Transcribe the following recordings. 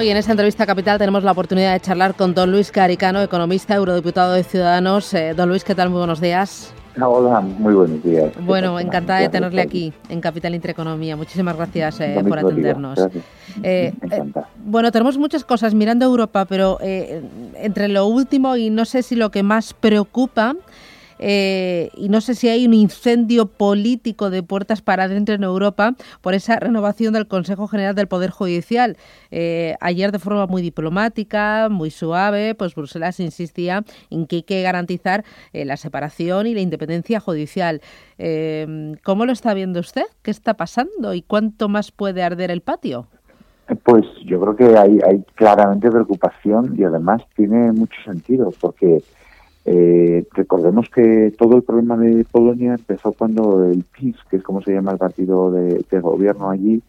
Hoy en esta entrevista capital tenemos la oportunidad de charlar con don Luis Caricano, economista, eurodiputado de Ciudadanos. Eh, don Luis, ¿qué tal? Muy buenos días. Hola, muy buenos días. Bueno, encantada de tenerle aquí en Capital Intereconomía. Muchísimas gracias eh, por atendernos. Eh, bueno, tenemos muchas cosas mirando Europa, pero entre lo último y no sé si lo que más preocupa eh, y no sé si hay un incendio político de puertas para adentro en Europa por esa renovación del Consejo General del Poder Judicial. Eh, ayer de forma muy diplomática, muy suave, pues Bruselas insistía en que hay que garantizar eh, la separación y la independencia judicial. ¿Cómo lo está viendo usted? ¿Qué está pasando y cuánto más puede arder el patio? Pues yo creo que hay, hay claramente preocupación y además tiene mucho sentido porque eh, recordemos que todo el problema de Polonia empezó cuando el PiS, que es como se llama el partido de, gobierno allí,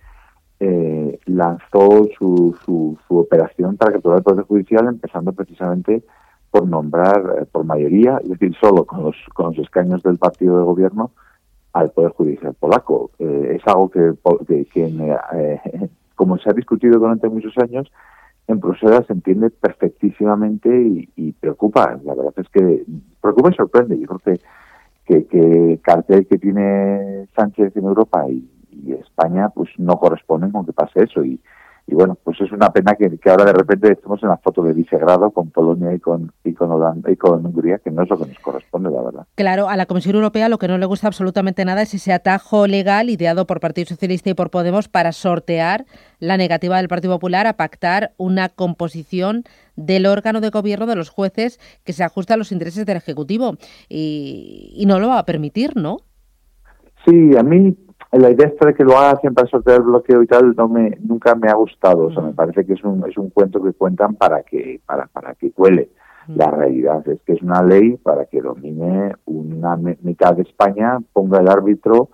eh, lanzó su, su, operación para capturar el Poder Judicial, empezando precisamente por nombrar eh, por mayoría, es decir, solo con los, con los escaños del partido de gobierno, al Poder Judicial polaco. Eh, es algo que, que, que como se ha discutido durante muchos años, en Bruselas se entiende perfectísimamente y, preocupa. La verdad es que preocupa y sorprende. Yo creo que, que, que el cartel que tiene Sánchez en Europa y, y España pues no corresponden con que pase eso. Y, y bueno, pues es una pena que, ahora de repente estemos en la foto de vicegrado con Polonia y con, y con Holanda y con Hungría, que no es lo que nos corresponde, la verdad. Claro, a la Comisión Europea lo que no le gusta absolutamente nada es ese atajo legal ideado por Partido Socialista y por Podemos para sortear la negativa del Partido Popular a pactar una composición del órgano de gobierno de los jueces que se ajusta a los intereses del Ejecutivo. Y, y no lo va a permitir, ¿no? Sí, a mí la idea esta de que lo haga siempre para sortear el bloqueo y tal no me nunca me ha gustado. O sea me parece que es un es un cuento que cuentan para que para para que cuele. La realidad es que es una ley para que domine una mitad de España ponga el árbitro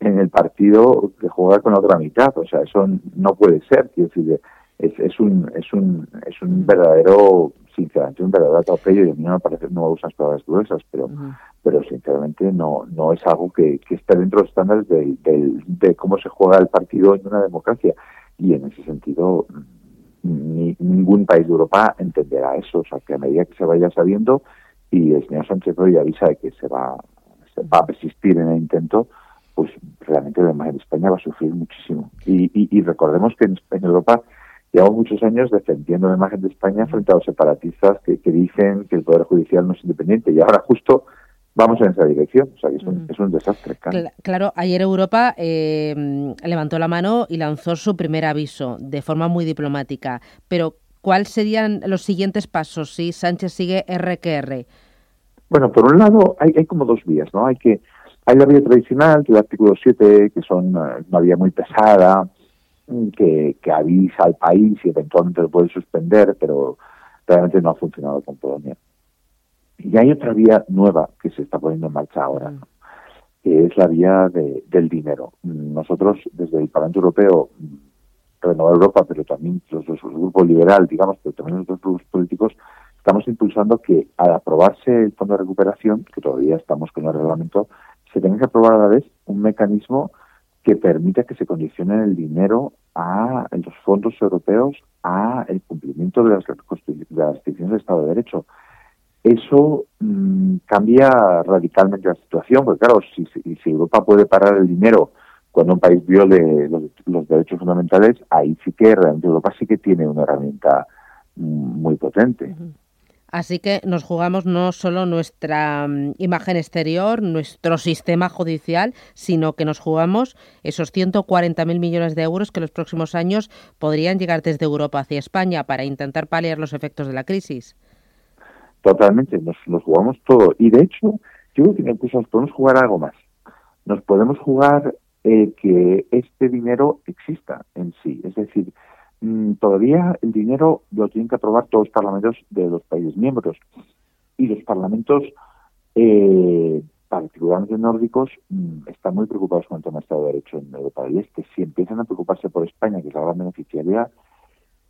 en el partido que juega con la otra mitad. O sea eso no puede ser. Quiero decir es, es un es un es un verdadero sinceramente un verdadero atropello y a mí no me parece no me gustan las palabras gruesas pero pero sinceramente no no es algo que, que esté dentro de los estándares de, de, cómo se juega el partido en una democracia. Y en ese sentido ni, ningún país de Europa entenderá eso. O sea que a medida que se vaya sabiendo y el señor Sánchez hoy avisa de que se va se va a persistir en el intento pues realmente la imagen de España va a sufrir muchísimo. Y, y, y recordemos que en, en Europa llevamos muchos años defendiendo la imagen de España frente a los separatistas que, que, dicen que el Poder Judicial no es independiente. Y ahora justo vamos en esa dirección. O sea, que es un, es un desastre. Claro. ayer Europa eh, levantó la mano y lanzó su primer aviso de forma muy diplomática. Pero, ¿cuáles serían los siguientes pasos si Sánchez sigue RQR? Bueno, por un lado, hay, hay como dos vías, ¿no? Hay que hay la vía tradicional, que el artículo 7, que son eh, una vía muy pesada, que, que avisa al país y eventualmente lo puede suspender, pero realmente no ha funcionado con Polonia. Y hay otra vía nueva que se está poniendo en marcha ahora, que es la vía de, del dinero. Nosotros, desde el Parlamento Europeo, Renovar Europa, pero también los, los, grupos liberal, digamos, pero también los grupos políticos, estamos impulsando que al aprobarse el Fondo de Recuperación, que todavía estamos con el reglamento, se tenga que aprobar a la vez un mecanismo que permita que se condicione el dinero a los fondos europeos a el cumplimiento de las, de restricciones del Estado de Derecho eso mmm, cambia radicalmente la situación, porque claro, si, si, Europa puede parar el dinero cuando un país viole los, los, derechos fundamentales, ahí sí que realmente Europa sí que tiene una herramienta mm, muy potente. Así que nos jugamos no solo nuestra um, imagen exterior, nuestro sistema judicial, sino que nos jugamos esos 140.000 millones de euros que los próximos años podrían llegar desde Europa hacia España para intentar paliar los efectos de la crisis. Totalmente, nos, nos jugamos todo. Y de hecho, yo creo que incluso nos podemos jugar algo más. Nos podemos jugar eh, que este dinero exista en sí. Es decir, todavía el dinero lo tienen que aprobar todos los parlamentos de los países miembros. Y los parlamentos, eh, particularmente nórdicos, mmm, están muy preocupados con el tema del Estado de Derecho en Europa del Este. Si empiezan a preocuparse por España, que es la gran beneficiaria,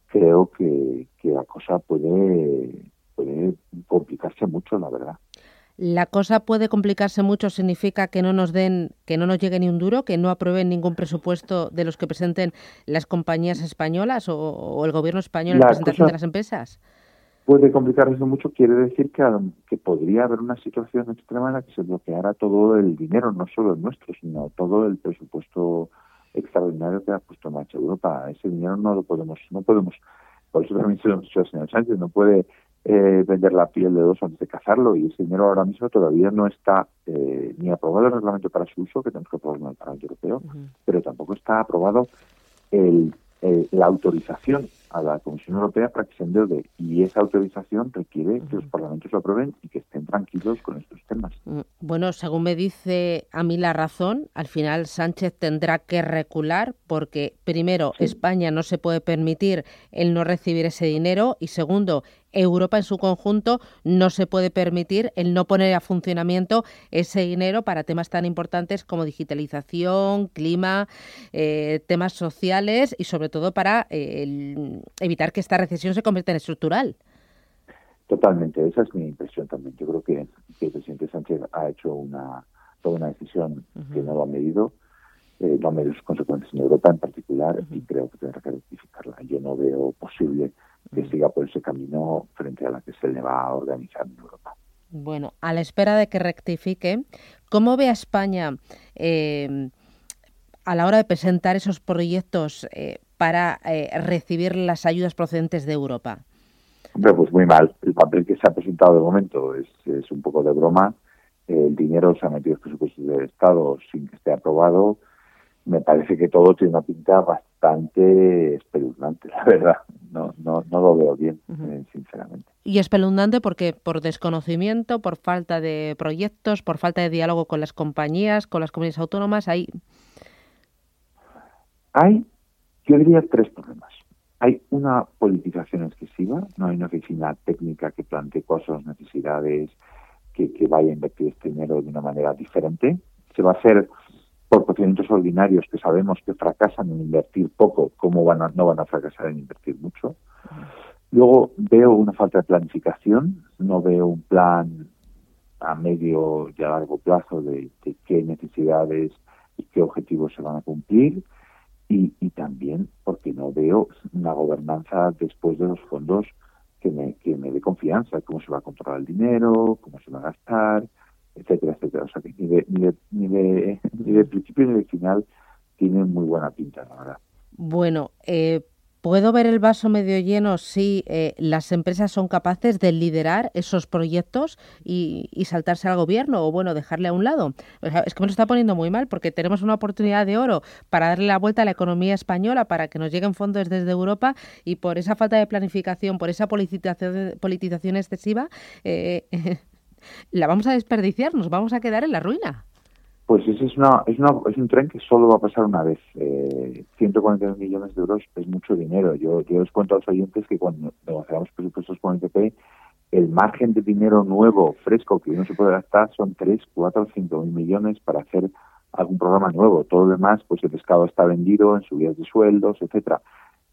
creo que, la cosa puede complicarse mucho, la verdad. La cosa puede complicarse mucho, significa que no nos den, que no nos llegue ni un duro, que no aprueben ningún presupuesto de los que presenten las compañías españolas o, el gobierno español en la presentación de las empresas. Puede complicarse mucho, quiere decir que, que podría haber una situación extrema en la que se bloqueara todo el dinero, no solo el nuestro, sino todo el presupuesto extraordinario que ha puesto en marcha Europa. Ese dinero no lo podemos, no podemos, por eso también se lo hemos dicho al señor Sánchez, no puede eh, vender la piel de dos antes de cazarlo y ese dinero ahora mismo todavía no está eh, ni aprobado el reglamento para su uso, que tenemos que aprobarlo en el Parlamento Europeo, pero tampoco está aprobado el eh, la autorización a la Comisión Europea para que se endeude. Y esa autorización requiere que los parlamentos lo aprueben y que estén tranquilos con estos temas. Mm, bueno, según me dice a mí la razón, al final Sánchez tendrá que recular porque primero España no se puede permitir el no recibir ese dinero y segundo Europa en su conjunto no se puede permitir el no poner a funcionamiento ese dinero para temas tan importantes como digitalización, clima, eh, temas sociales y sobre todo para eh, evitar que esta recesión se convierta en estructural. Totalmente, esa es mi impresión también. Yo creo que, el presidente Sánchez ha hecho una, toda una decisión que no lo ha medido, eh, no ha medido sus consecuencias en Europa en particular y creo que tendrá que rectificarla. Yo no veo posible que siga por ese camino frente a la que se le va a organizar en Europa. Bueno, a la espera de que rectifique, ¿cómo ve a España eh, a la hora de presentar esos proyectos eh, para eh, recibir las ayudas procedentes de Europa? Hombre, pues muy mal. El papel que se ha presentado de momento es, es un poco de broma. El dinero se ha metido en los presupuestos del Estado sin que esté aprobado. Me parece que todo tiene una pinta bastante espeluznante, la verdad no, no, no lo veo bien, eh, sinceramente. Y espeluznante porque por desconocimiento, por falta de proyectos, por falta de diálogo con las compañías, con las comunidades autónomas, hay... Hay, yo diría, tres problemas. Hay una politización excesiva, no hay una oficina técnica que plantee cuáles son las necesidades, que, que vaya a invertir este dinero de una manera diferente. Se va a hacer por procedimientos ordinarios que sabemos que fracasan en invertir poco, ¿cómo van no van a fracasar en invertir mucho? Luego veo una falta de planificación, no veo un plan a medio y a largo plazo de, qué necesidades y qué objetivos se van a cumplir y, y, también porque no veo una gobernanza después de los fondos que me, que me dé confianza, cómo se va a controlar el dinero, cómo se va a gastar, etcétera, etcétera. O sea que ni de, ni de, ni de, de principio ni de final tienen muy buena pinta, la verdad. Bueno, eh, ¿puedo ver el vaso medio lleno si eh, las empresas son capaces de liderar esos proyectos y, y, saltarse al gobierno o, bueno, dejarle a un lado? es que me lo está poniendo muy mal porque tenemos una oportunidad de oro para darle la vuelta a la economía española, para que nos lleguen fondos desde Europa y por esa falta de planificación, por esa politización, politización excesiva, eh, la vamos a desperdiciar, nos vamos a quedar en la ruina. Pues ese es, una, es, una, es un tren que solo va a pasar una vez. Eh, 140 millones de euros es mucho dinero. Yo, yo les cuento a los oyentes que cuando negociamos presupuestos con el PP, el margen de dinero nuevo, fresco, que uno se puede gastar son 3, 4, 5 mil millones para hacer algún programa nuevo. Todo lo demás, pues el pescado está vendido en subidas de sueldos, etcétera.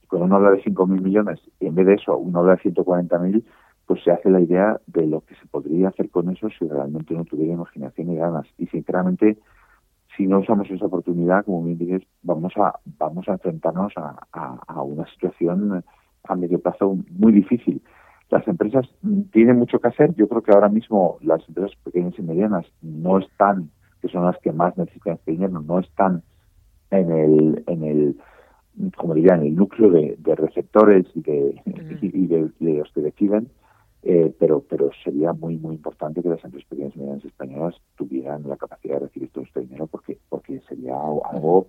Cuando uno habla de 5 mil millones y en vez de eso uno habla de 140 mil, pues se hace la idea de lo que se podría hacer con eso si realmente no tuviera imaginación y ganas. Y sinceramente, si no usamos esa oportunidad, como bien dices, vamos a, vamos a enfrentarnos a, a, una situación a medio plazo muy difícil. Las empresas tienen mucho que hacer. Yo creo que ahora mismo las empresas pequeñas y medianas no están, que son las que más necesitan este dinero, no están en el, en el como diría, en el núcleo de, receptores y de, y de, de los que deciden eh, pero pero sería muy muy importante que las empresas pequeñas y medianas españolas tuvieran la capacidad de recibir todo este dinero porque porque sería algo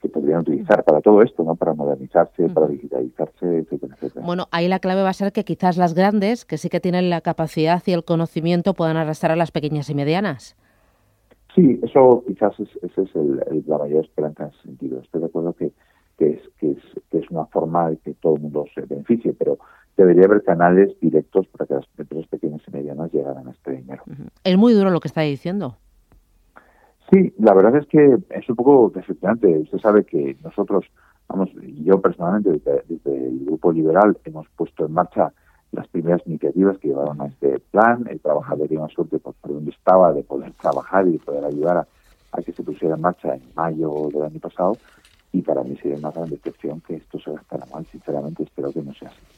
que podrían utilizar para todo esto, ¿no? Para modernizarse, para digitalizarse, etcétera, etcétera. Bueno, ahí la clave va a ser que quizás las grandes, que sí que tienen la capacidad y el conocimiento, puedan arrastrar a las pequeñas y medianas. Sí, eso quizás es, esa es la mayor esperanza en ese sentido. Estoy de acuerdo que, que, es, que, es, que es una forma de que todo el mundo se beneficie, pero debería haber canales directos para que las empresas pequeñas y medianas llegaran a este dinero. Es muy duro lo que está diciendo. Sí, la verdad es que es un poco decepcionante. Usted sabe que nosotros, vamos, yo personalmente desde, el Grupo Liberal hemos puesto en marcha las primeras iniciativas que llevaron a este plan. El trabajador tenía suerte por, por donde estaba de poder trabajar y de poder ayudar a, a que se pusiera en marcha en mayo del año pasado y para mí sería una gran decepción que esto se gastara mal. Sinceramente, espero que no sea así.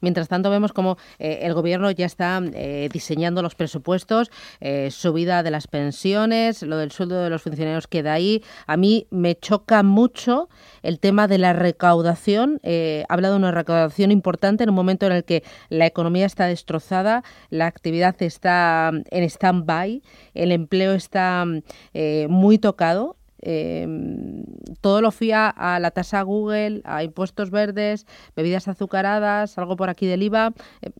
Mientras tanto, vemos como eh, el Gobierno ya está eh, diseñando los presupuestos, eh, subida de las pensiones, lo del sueldo de los funcionarios queda ahí. A mí me choca mucho el tema de la recaudación. ha hablado de una recaudación importante en un momento en el que la economía está destrozada, la actividad está en stand-by, el empleo está muy tocado eh, todo lo fía a la tasa Google, a impuestos verdes, bebidas azucaradas, algo por aquí del IVA. Eh,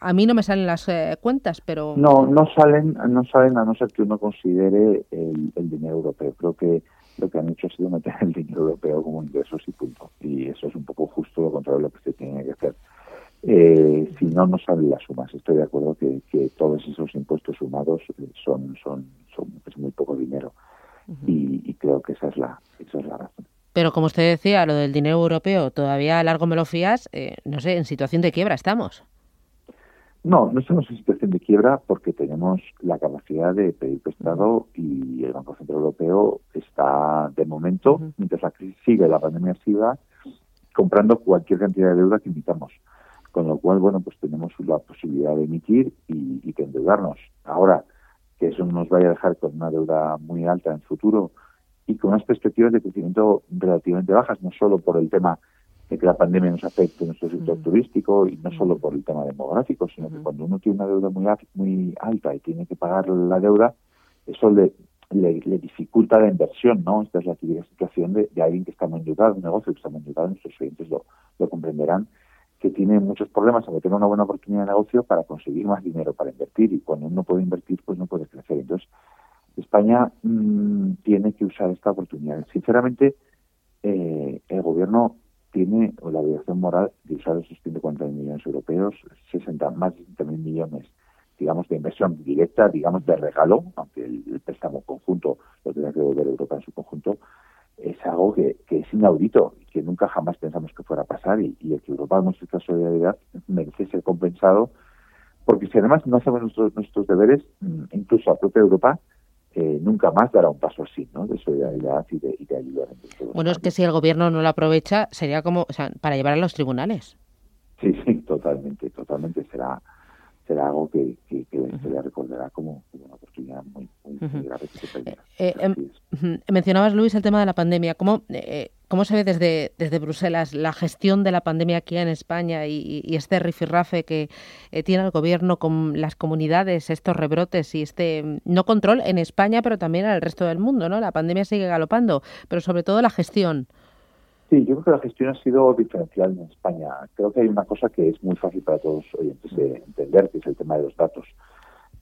a mí no me salen las eh, cuentas, pero... No, no salen, no salen a no ser que uno considere el, dinero europeo. Creo que lo que han hecho ha sido meter el dinero europeo como ingresos y punto. Y eso es un poco justo lo contrario de lo que se tiene que hacer. Eh, si no, no salen las sumas. Estoy de acuerdo que, que todos esos impuestos sumados son, son, son es muy poco dinero y, creo que esa es, la, esa es la razón. Pero como usted decía, lo del dinero europeo, todavía a largo me lo fías, eh, no sé, en situación de quiebra estamos. No, no estamos en situación de quiebra porque tenemos la capacidad de pedir prestado y el Banco Central Europeo está, de momento, mientras la crisis sigue, la pandemia siga, comprando cualquier cantidad de deuda que invitamos. Con lo cual, bueno, pues tenemos la posibilidad de emitir y, y de endeudarnos. Ahora, que eso nos vaya a dejar con una deuda muy alta en el futuro y con unas perspectivas de crecimiento relativamente bajas, no solo por el tema de que la pandemia nos afecte en nuestro sector turístico y no solo por el tema demográfico, sino que cuando uno tiene una deuda muy, muy alta y tiene que pagar la deuda, eso le, le, dificulta la inversión, ¿no? Esta es la típica situación de, alguien que está muy endeudado, un negocio que está muy endeudado, nuestros clientes lo, lo comprenderán, que tiene muchos problemas a tener una buena oportunidad de negocio para conseguir más dinero para invertir y cuando uno puede invertir pues no puede crecer. Entonces, España mm, tiene que usar esta oportunidad. Sinceramente, eh, el gobierno tiene la obligación moral de usar esos 140 millones europeos, 60, más de 60 mil millones, digamos, de inversión directa, digamos, de regalo, aunque el, préstamo conjunto lo tenga que devolver Europa en su conjunto, es algo que, es inaudito y que nunca jamás pensamos que fuera a pasar y, el que Europa muestre esta solidaridad merece ser compensado porque si además no hacemos nuestros, nuestros deberes, mm, incluso la propia Europa eh, nunca más dará un paso así, ¿no? De solidaridad y de, y de ayuda. Bueno, es que si el gobierno no lo aprovecha, sería como, o sea, para llevar a los tribunales. Sí, sí, totalmente, totalmente. Será será algo que, que, se le recordará como, una oportunidad muy, muy, grave eh, eh, em, mencionabas, Luis, el tema de la pandemia. ¿Cómo, eh, cómo se ve desde, desde Bruselas la gestión de la pandemia aquí en España y, y este rifirrafe que tiene el gobierno con las comunidades, estos rebrotes y este mm, no control en España, pero también en el resto del mundo? ¿no? La pandemia sigue galopando, pero sobre todo la gestión. Sí, yo creo que la gestión ha sido diferencial en España. Creo que hay una cosa que es muy fácil para todos oyentes de entender, que es el tema de los datos.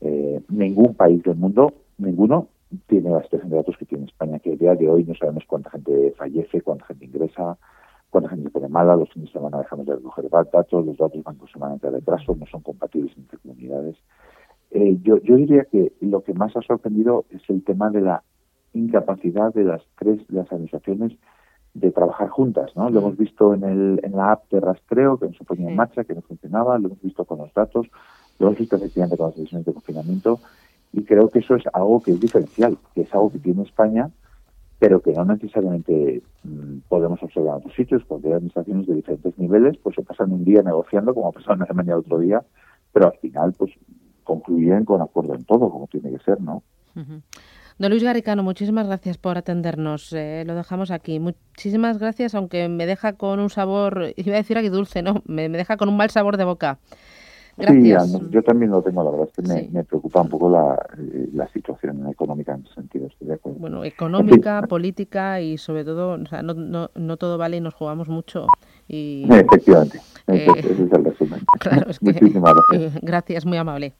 Eh, ningún país del mundo, ninguno, tiene la situación de datos que tiene España, que a día de hoy no sabemos cuánta gente fallece, cuánta gente ingresa, cuánta gente pone mala, los fines de semana dejamos de recoger datos, los datos van con semana de retraso, no son compatibles entre comunidades. Eh, yo, yo diría que lo que más ha sorprendido es el tema de la incapacidad de las tres de las administraciones de trabajar juntas, ¿no? Lo hemos visto en, el, en la app de rastreo que no se ponía en marcha, que no funcionaba, lo hemos visto con los datos, lo hemos visto efectivamente con las decisiones de confinamiento y creo que eso es algo que es diferencial, que es algo que tiene España, pero que no necesariamente mm, podemos observar en otros sitios, porque hay administraciones de diferentes niveles, pues se pasan un día negociando, como ha pasado en Alemania otro día, pero al final pues concluyen con acuerdo en todo, como tiene que ser, ¿no? Don Luis Garicano, muchísimas gracias por atendernos. Eh, lo dejamos aquí. Muchísimas gracias, aunque me deja con un sabor, iba a decir aquí dulce, ¿no? Me, deja con un mal sabor de boca. Gracias. Sí, yo también lo tengo, la verdad es que me, preocupa un poco la, eh, la, situación económica en ese sentido. Estoy de acuerdo. Bueno, económica, política y sobre todo, o sea, no, no, no todo vale y nos jugamos mucho. Y, Efectivamente, ese es el resumen. Claro, es que, Muchísimas gracias. gracias, muy amable.